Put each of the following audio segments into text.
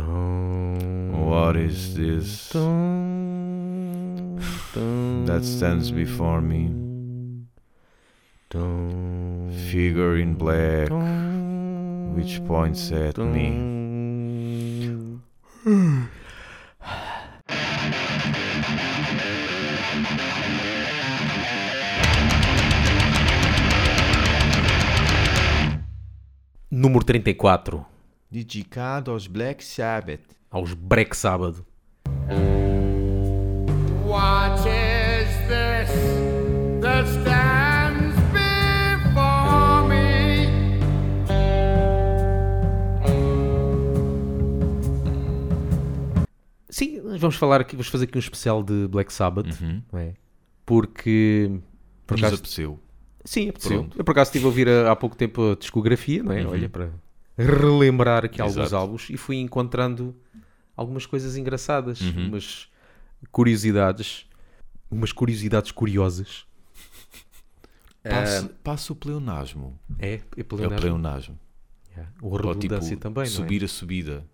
What is this that stands before me? Figure in black, which points at me. Número 34. Dedicado aos Black Sabbath. Aos Break Sábado. What is this that stands before me? Sim, vamos falar aqui, vamos fazer aqui um especial de Black Sabbath. Uhum. é? Porque. Por acaso, apeteceu. sim, apeteceu. Pronto. Eu por acaso estive a ouvir há há pouco tempo a discografia, não é? Olha, para relembrar aqui alguns Exato. álbuns e fui encontrando algumas coisas engraçadas, Uhum. umas curiosidades, umas curiosidades curiosas. Passa, passa o pleonasmo. É, é É o pleonasmo. pleonasmo. Yeah. O Ou tipo, redundância também, não é? subir a subida.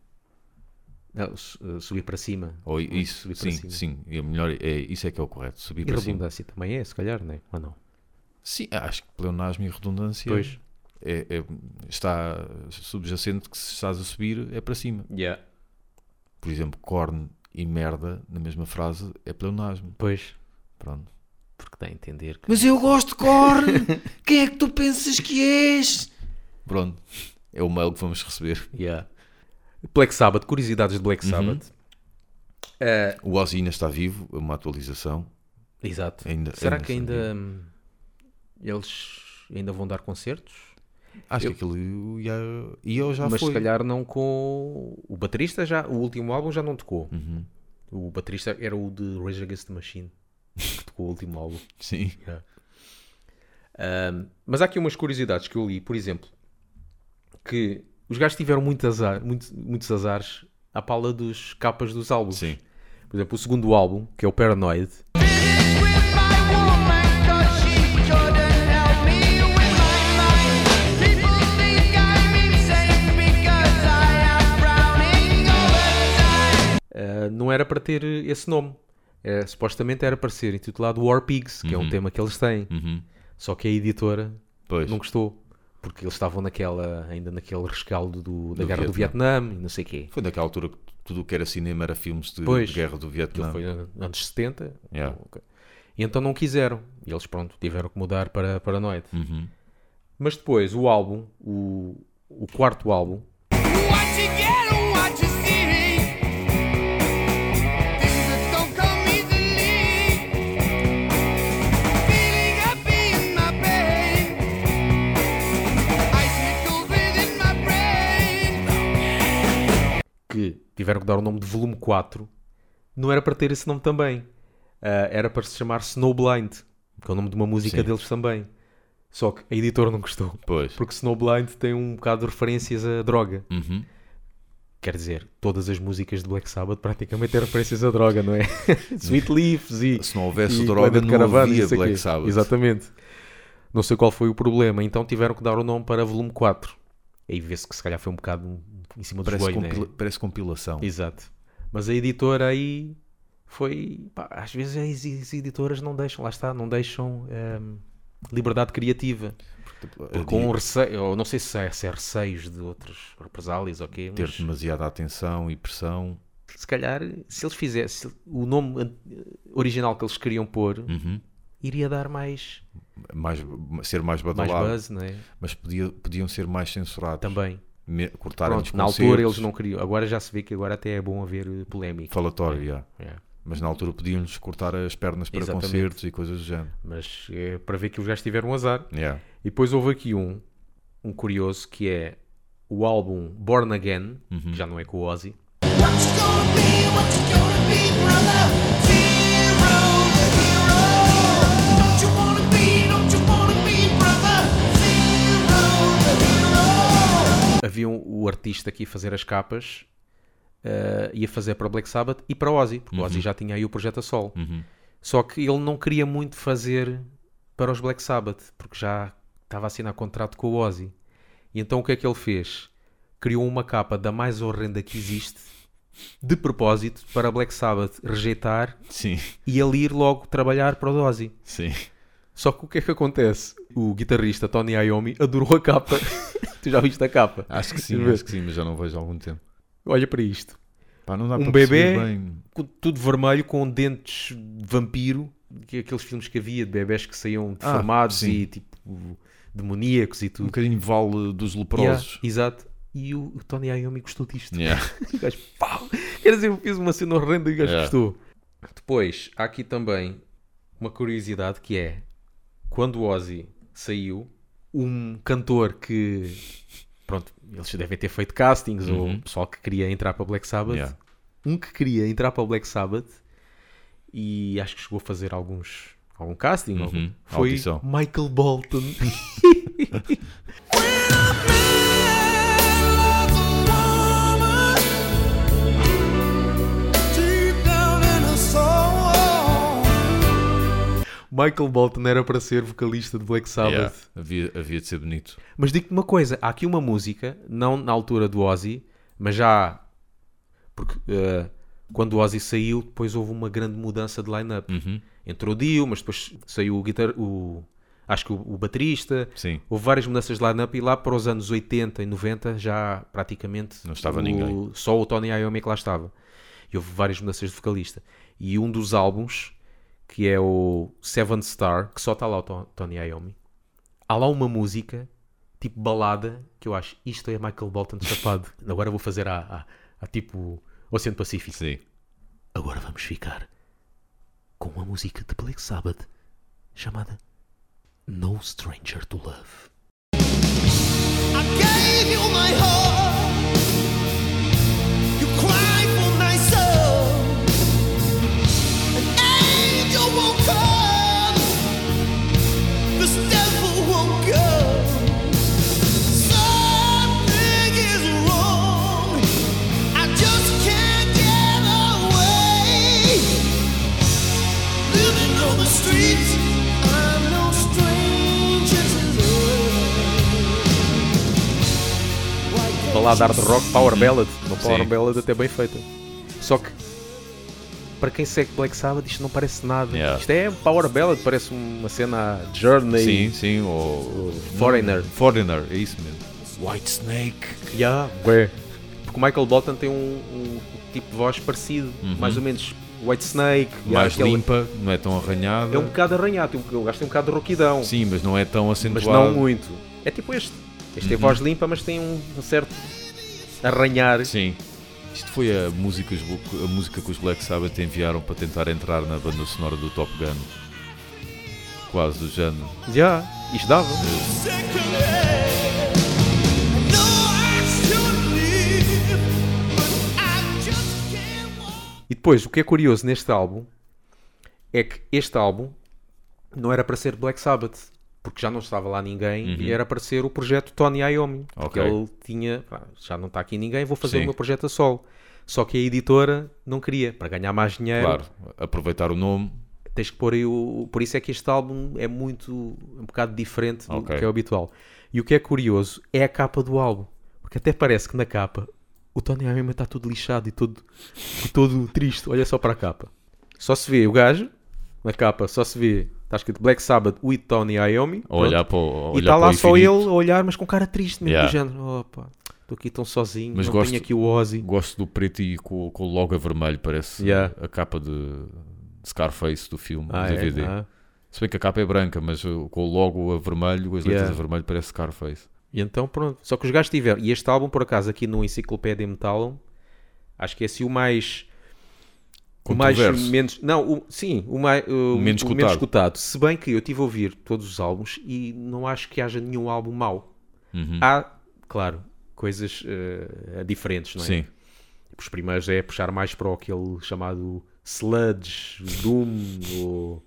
Não, uh, subir para cima. Ou isso, subir para sim, cima. sim. É melhor, é, isso é que é o correto. Subir E para cima. redundância também é, se calhar, não é? Ou não? Sim, acho que pleonasmo e redundância Pois. É- é- está subjacente que se estás a subir é para cima. Yeah. Por exemplo, corno e merda na mesma frase é pleonasmo. Pois. Pronto. Porque dá a entender que. Mas eu gosto de corno! Quem é que tu pensas que és? Pronto. É o mail que vamos receber. Yeah. Black Sabbath, curiosidades de Black Uhum. Sabbath. Eh, O Ozzy ainda está vivo, é uma atualização. exato. Ainda, Será ainda que ainda eles ainda vão dar concertos? Acho eu- que aquilo ia, e eu já Mas foi. se calhar não com o baterista já, o último álbum já não tocou. Uhum. O baterista era o de Rage Against the Machine, que tocou o último álbum. Sim. Um, mas há aqui umas curiosidades que eu li, por exemplo, que os gajos tiveram muito azar, muito- muitos azares à pala dos capas dos álbuns. Sim. Por exemplo, o segundo álbum, que é o Paranoid, uh, não era para ter esse nome. É, supostamente era para ser intitulado War Pigs, que é um tema que eles têm. Uhum. Só que a editora Pois. não gostou. Porque eles estavam naquela, ainda naquele rescaldo do- da Do Guerra do Vietnã e não sei o quê. Foi naquela altura que tudo o que era cinema era filmes de, Pois. de guerra do Vietnã. Foi anos 70. Yeah. Ok. E então não quiseram. E eles, pronto, tiveram que mudar para Paranoid. Uhum. Mas depois, o álbum, o, o quarto álbum, que tiveram que dar o nome de volume 4, não era para ter esse nome também. Ah, era para se chamar Snowblind, que é o nome de uma música Sim. deles também. Só que a editora não gostou. Pois. Porque Snowblind tem um bocado de referências a droga. Uhum. Quer dizer, todas as músicas de Black Sabbath praticamente têm referências a droga, não é? Sweet Leaves e. Se não houvesse e droga, não Caravan e havia Black. Sabbath. Exatamente. Não sei qual foi o problema, então tiveram que dar o nome para volume 4. Aí vê-se que se calhar foi um bocado em cima do Parece, joelho, né? parece compilação. Exato. Mas a editora aí foi. pá, às vezes as, as editoras não deixam, lá está, não deixam ehm, liberdade criativa. Com di- receio, ou não sei se é, se é receios de outros represálias ou quê, ter mas demasiada atenção e pressão. se calhar se eles fizessem o nome original que eles queriam pôr, Uhum. iria dar mais, Mais, ser mais mais badalado. buzz, não é? Mas podia, podiam ser mais censurados. Também. Me, cortarem Pronto, os na altura eles não queriam. Agora já se vê que agora até é bom haver eh, polémica. Falatório, já. É. Mas na altura podiam-lhes cortar as pernas para Exatamente. concertos e coisas do género. Mas é para ver que os gajos tiveram azar. Yeah. E depois houve aqui um, um curioso que é o álbum Born Again, Uhum. que já não é com o Ozzy. What you gonna be? What you gonna be, brother? O artista que ia fazer as capas, eh, ia fazer para Black Sabbath e para Ozzy, porque o Ozzy já tinha aí o projeto a sol. Uhum. Só que ele não queria muito fazer para os Black Sabbath, porque já estava a assinar contrato com o Ozzy. E então o que é que ele fez? criou uma capa da mais horrenda que existe, de propósito, para Black Sabbath rejeitar Sim, e ele ir logo trabalhar para o Ozzy. sim. Só que o que é que acontece? O guitarrista Tony Iommi adorou a capa. tu já viste a capa? Acho que sim, acho que sim, mas já não vejo há algum tempo. Olha para isto. Pá, não dá Um bebê bem. com tudo vermelho, com dentes de vampiro, que é aqueles filmes que havia de bebés que saíam deformados sim. e tipo demoníacos e Um tudo. bocadinho vale dos Yeah, leprosos. exato. E o, o Tony Iommi gostou disto. Yeah. E o gajo, pau! Quer dizer, eu fiz uma cena horrenda e o gajo Yeah. gostou. Depois, há aqui também uma curiosidade que é quando o Ozzy saiu, um cantor que pronto, eles devem ter feito castings ou Uhum. pessoal que queria entrar para Black Sabbath, Yeah. um que queria entrar para o Black Sabbath e acho que chegou a fazer alguns algum casting, algum- Uhum. foi Audição. Michael Bolton. Michael Bolton era para ser vocalista de Black Sabbath. Yeah. Havia, havia de ser bonito. Mas digo-te uma coisa, há aqui uma música, não na altura do Ozzy, mas já porque eh, quando o Ozzy saiu, depois houve uma grande mudança de line-up. Uhum. Entrou o Dio, mas depois saiu o guitar, o acho que o, o baterista. Sim. Houve várias mudanças de line-up e lá para os anos 80 e 90 já praticamente Não estava o- ninguém. Só o Tony Iommi que lá estava. E houve várias mudanças de vocalista. E um dos álbuns, que é o Seven Star, que só está lá o To- Tony Iommi, há lá uma música, tipo balada, que eu acho, isto é Michael Bolton chapado. Agora vou fazer a, a, a tipo Oceano Pacífico. Sim. Agora vamos ficar com uma música de Black Sabbath chamada No Stranger to Love. I gave you my heart. Balada hard rock, power ballad, uma power Sim. ballad até bem feita. Só que para quem segue Black Sabbath isto não parece nada. Yeah. Isto é power ballad, parece uma cena Journey, Sim, sim. O... Foreigner. Foreigner, é isso mesmo. White Snake. Yeah, bué. Porque o Michael Bolton tem um, um tipo de voz parecido, mais ou menos White Snake, Uhum. Mais limpa, não é tão arranhada. É um bocado arranhado, tem um- o gajo tem um bocado de roquidão, Sim, mas não é tão mas acentuado. não muito. É tipo este. Este Uhum. tem voz limpa, mas tem um certo arranhar. Sim. Isto foi a música, a música que os Black Sabbath enviaram para tentar entrar na banda sonora do Top Gun. Quase do género. Já, isto dava. E depois, o que é curioso neste álbum é que este álbum não era para ser Black Sabbath, porque já não estava lá ninguém e era para ser o projeto Tony Iommi. Porque Ok. ele tinha, "Ah, já não está aqui ninguém, vou fazer Sim. o meu projeto a solo. Só que a editora não queria, para ganhar mais dinheiro, Claro, aproveitar o nome. tens que pôr aí o. Por isso é que este álbum é muito. um bocado diferente do Ok. que é o habitual. E o que é curioso é a capa do álbum. Porque até parece que na capa o Tony Iommi está todo lixado e todo, e todo triste. Olha só para a capa. Só se vê o gajo, na capa, só se vê. Está escrito Black Sabbath with Tony Iommi. Olhar para o, e está lá só ele a olhar, mas com cara triste mesmo. Yeah. Do género, opa, estou aqui tão sozinho, Mas não gosto- tenho aqui o Ozzy. Gosto do preto e com, com o logo a vermelho, parece Yeah. a capa de Scarface do filme, Ah, do é? DVD. Ah. Se bem que a capa é branca, mas com o logo a vermelho, as letras Yeah. a vermelho, parece Scarface. E então pronto. Só que os gajos tiveram. E este álbum, por acaso, aqui no Enciclopédia Metal, acho que é assim o mais. O mais menos. Não, o- sim, o, mais, o, menos o escutado. escutado. Se bem que eu estive a ouvir todos os álbuns e não acho que haja nenhum álbum mau. Uhum. Há, claro, coisas eh, diferentes, não é? Sim, Os primeiros é puxar mais para aquele chamado Sludge, Doom, ou.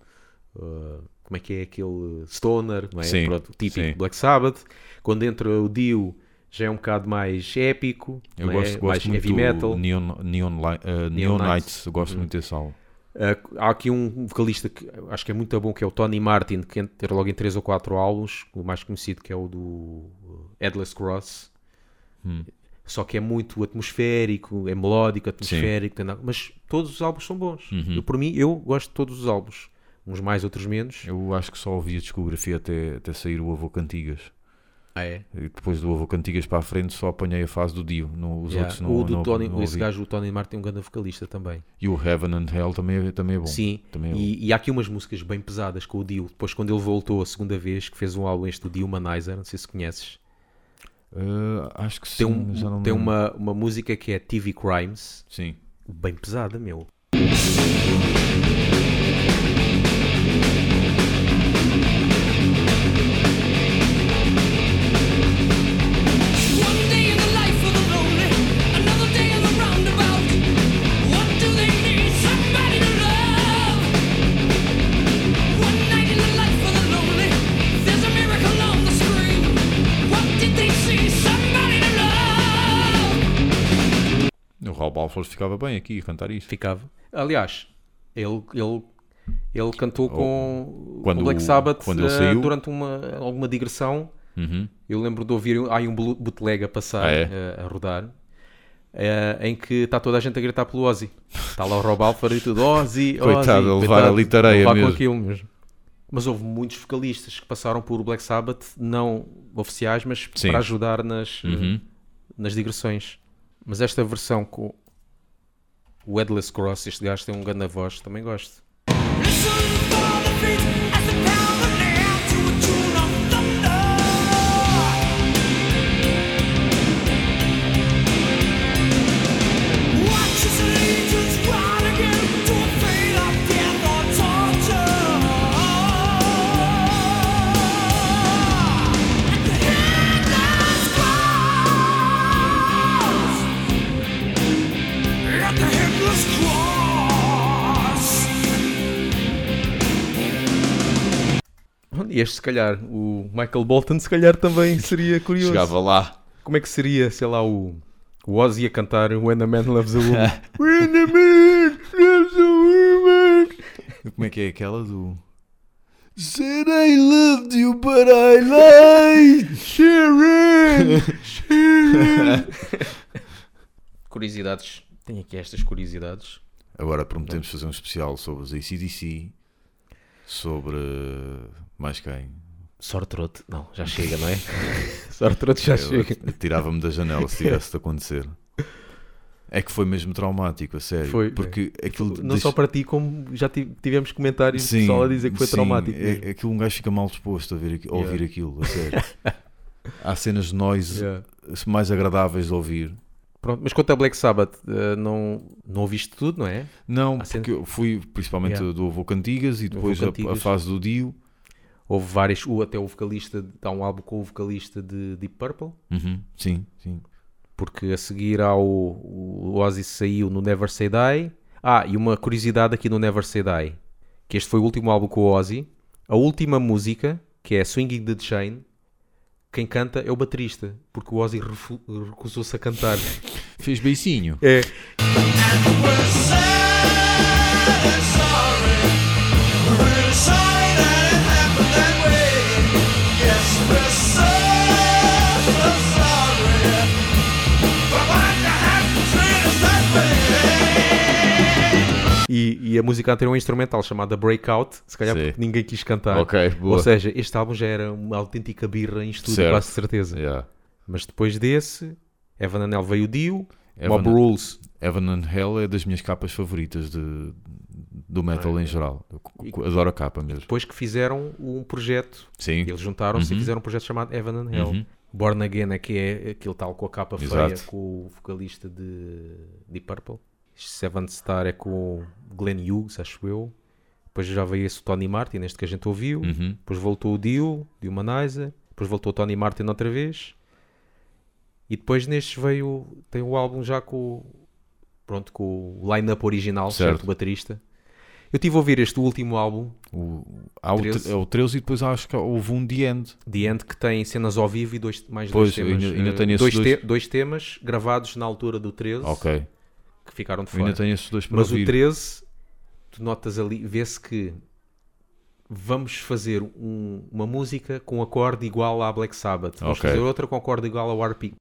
uh, como é que é aquele Stoner, não é? Sim, Pronto, típico sim. Black Sabbath. Quando entra o Dio já é um bocado mais épico, eu gosto, é? gosto mais muito heavy metal. Neon, Neon, uh, Neon Nights. Nights, eu gosto muito desse álbum. Uh, há aqui um vocalista que acho que é muito bom, que é o Tony Martin, que entra logo em 3 ou 4 álbuns, o mais conhecido que é o do Headless Cross. Hum. Só que é muito atmosférico, é melódico, atmosférico, mas todos os álbuns são bons. Uhum. Eu, por mim, eu gosto de todos os álbuns. Uns mais, outros menos. Eu acho que só ouvi a discografia até, até sair o Avô Cantigas. Ah, é? E depois do Avô Cantigas para a frente só apanhei a fase do Dio. No, os Yeah. outros não, o do não, Tony, não esse gajo, o Tony Martin, é um grande vocalista também. E o Heaven and Hell também, é- também é bom. Sim, Também é bom. e, e há aqui umas músicas bem pesadas com o Dio. Depois, quando ele voltou a segunda vez, que fez um álbum este do Dio Humanizer, não sei se conheces. Uh, acho que sim, Tem, já um, tem uma, uma música que é TV Crimes, Sim. bem pesada, meu. Raul Balfour ficava bem aqui a cantar isto. Ficava. Aliás, ele, ele, ele cantou com quando o Black Sabbath quando ele eh, saiu. durante uma, alguma digressão. Uhum. Eu lembro de ouvir, aí um bootleg a passar, Ah, é? eh, a rodar, eh, em que está toda a gente a gritar pelo Ozzy. Está lá o Rob Alford e tudo, Ozzy, Coitado, Ozzy. a levar ali tareia levar mesmo. com aquilo mesmo. Mas houve muitos vocalistas que passaram por Black Sabbath, não oficiais, mas Sim. para ajudar nas, Uhum. nas digressões. Mas esta versão com o Headless Cross, este gajo tem um grande voz, também gosto. E este, se calhar, o Michael Bolton, se calhar também seria curioso. Chegava lá. Como é que seria, sei lá, o, o Ozzy a cantar When a Man Loves a Woman? When a Man Loves a Woman. Como é que é aquela do. Said I loved you, but I lied. Sharon! Sharon! curiosidades. Tenho aqui estas curiosidades. Agora prometemos fazer um especial sobre os ACDC. Sobre. Mais quem? Sortrote. Não, já chega, não é? Sortrote já Eu chega. Tirava-me da janela se tivesse de acontecer. É que foi mesmo traumático, a sério. Foi, Porque aquilo. Não deixa- só para ti, como já ti- tivemos comentários Sim, pessoal a dizer que foi sim, traumático. mesmo. É, aquilo um gajo fica mal disposto a, ver, a ouvir Yeah. aquilo, a sério. Há cenas de noise Yeah. mais agradáveis de ouvir. Pronto, mas quanto a Black Sabbath, eh, não, não ouviste tudo, não é? Não, Há porque eu fui principalmente Yeah. do Avô Cantigas e depois Avô a- a, Cantigas. fase do Dio. Houve vários, o, até o vocalista, há um álbum com o vocalista de Deep Purple, Uhum, sim, sim. porque a seguir ao o Ozzy saiu no Never Say Die. Ah, e uma curiosidade aqui no Never Say Die, que este foi o último álbum com o Ozzy. A última música, que é Swinging the Chain, quem canta é o baterista, porque o Ozzy recusou-se a cantar. Fez beicinho. É, e, e a música anterior é um instrumental chamada Breakout, se calhar Sim. porque ninguém quis cantar. Ok, boa. Ou seja, este álbum já era uma autêntica birra em estúdio, Certo. quase certeza. Yeah. Mas depois desse, Evan Anel veio o Dio, Evan- Mob Rules. Heaven and Hell é das minhas capas favoritas de, do metal Ah, em é. geral. Eu adoro a capa mesmo. Depois que fizeram um projeto, Sim. eles juntaram-se e Uhum. fizeram um projeto chamado Evan and Hell. Uhum. Born Again é que é aquele tal com a capa feia Exato. com o vocalista de Deep Purple. Seventh Star é com o Glenn Hughes, acho eu. Depois já veio esse Tony Martin, este que a gente ouviu. Uhum. Depois voltou o Dio, Dio Humanizer. Depois voltou o Tony Martin outra vez. E depois nestes veio, tem o álbum já com, o- pronto, com o line-up original, certo. Certo. Baterista. Eu tive a ouvir este último álbum, O, há o, 13. tre- é o 13 e depois acho que houve um The End. The End, que tem cenas ao vivo e dois, mais Pois, dois temas. ainda- ainda eh, tenho dois, dois. te- dois temas gravados na altura do 13, Ok que ficaram de fora. Ainda tem esses dois para Mas ouvir. o 13, tu notas ali, vê-se que vamos fazer um, uma música com acorde igual à Black Sabbath. Vamos okay. fazer outra com acorde igual ao RP.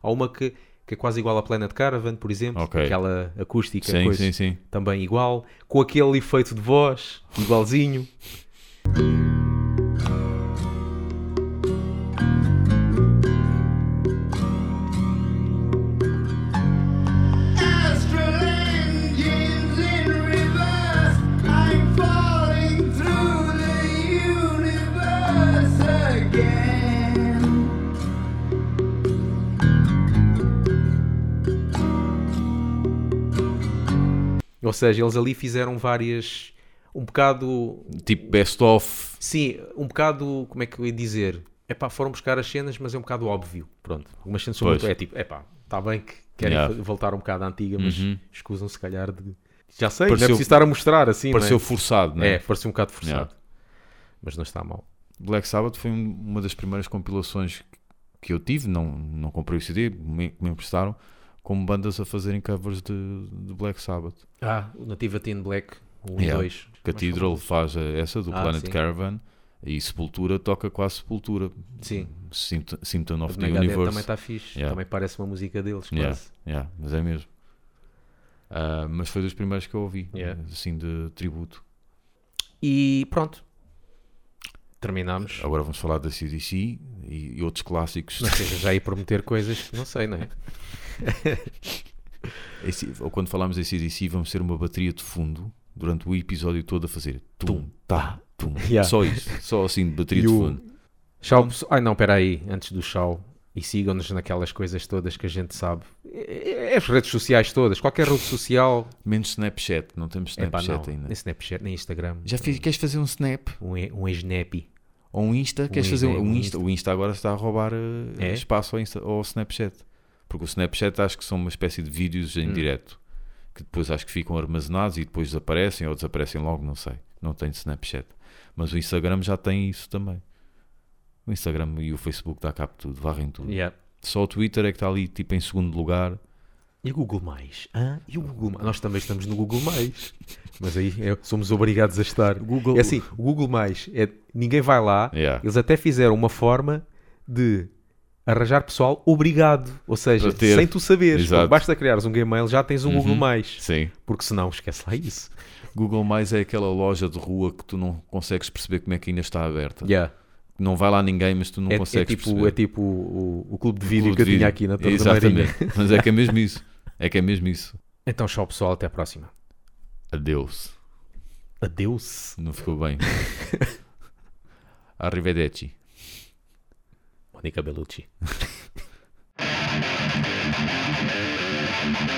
Há uma que que é quase igual à Planet Caravan, por exemplo. Ok. Aquela acústica, Sim, coisa, sim, sim. também igual. Com aquele efeito de voz, igualzinho. Ou seja, eles ali fizeram várias. Um bocado. Tipo best of. Sim, um bocado. Como é que eu ia dizer? Epá, foram buscar as cenas, mas é um bocado óbvio. Pronto. Algumas cenas são muito. É tipo, epá, está bem que querem Yeah. voltar um bocado à antiga, mas Uhum. escusam se calhar de. Já sei, não é Pareceu- preciso estar a mostrar assim. não é? Pareceu forçado, né? É, pareceu um bocado forçado. Yeah. Mas não está mal. Black Sabbath foi um- uma das primeiras compilações que eu tive, não, não comprei o CD, me, me emprestaram, como bandas a fazerem covers de, de Black Sabbath. Ah, o Nativa Teen Black, o 1 e Yeah. 2. Cathedral faz essa do Ah, Planet sim. Caravan e Sepultura toca quase Sepultura. Sim. Symptom, Symptom of the Universe. também está fixe. Yeah. Também parece uma música deles, Yeah. quase. Yeah, mas é mesmo. Ah, mas foi dos primeiros que eu ouvi, assim de tributo. E pronto. Terminámos. Agora vamos falar da CDC e, e outros clássicos. Não seja já ir prometer coisas não sei, não é? Esse- ou quando falamos em CDC, vamos ter uma bateria de fundo durante o episódio todo a fazer tum, tá, tum. Yeah. Só isso, só assim de bateria E de fundo. Tchau. Ai não, espera aí, antes do tchau. E sigam-nos naquelas coisas todas que a gente sabe. É, as redes sociais todas. Qualquer rede social. Menos Snapchat, não temos Snapchat não. ainda. Nem Snapchat, nem Instagram. Já fiz, queres fazer um Snap? Um, um Snappy. Ou um Insta? queres Um fazer Insta, um Insta? O Insta agora está a roubar eh, É? espaço ao, Insta, ao Snapchat. Porque o Snapchat acho que são uma espécie de vídeos em Hum. direto. Que depois acho que ficam armazenados e depois desaparecem ou desaparecem logo, não sei. Não tenho Snapchat. Mas o Instagram já tem isso também. O Instagram e o Facebook dá cabo de tudo, varrem tudo. Yeah. Só o Twitter é que está ali tipo em segundo lugar. E o Google Mais? Hã? E o Google Mais? Nós também estamos no Google Mais. Mas aí é- somos obrigados a estar. Google- É assim, o Google Mais, é, ninguém vai lá. Yeah. Eles até fizeram uma forma de arranjar pessoal obrigado. Ou seja, sem tu saberes. Basta criares um Gmail, já tens um Uhum. Google Mais. Sim. Porque senão esquece lá isso. Google Mais é aquela loja de rua que tu não consegues perceber como é que ainda está aberta. Yeah. Não vai lá ninguém, mas tu não É, é consegues tipo, perceber. é tipo o, o clube de vídeo Clube que eu tinha aqui na Torre da Marinha. Exatamente. Mas é que é mesmo isso. É que é mesmo isso. Então, tchau pessoal, até a próxima. Adeus. Adeus. Não ficou bem. Arrivederci. Monica Bellucci.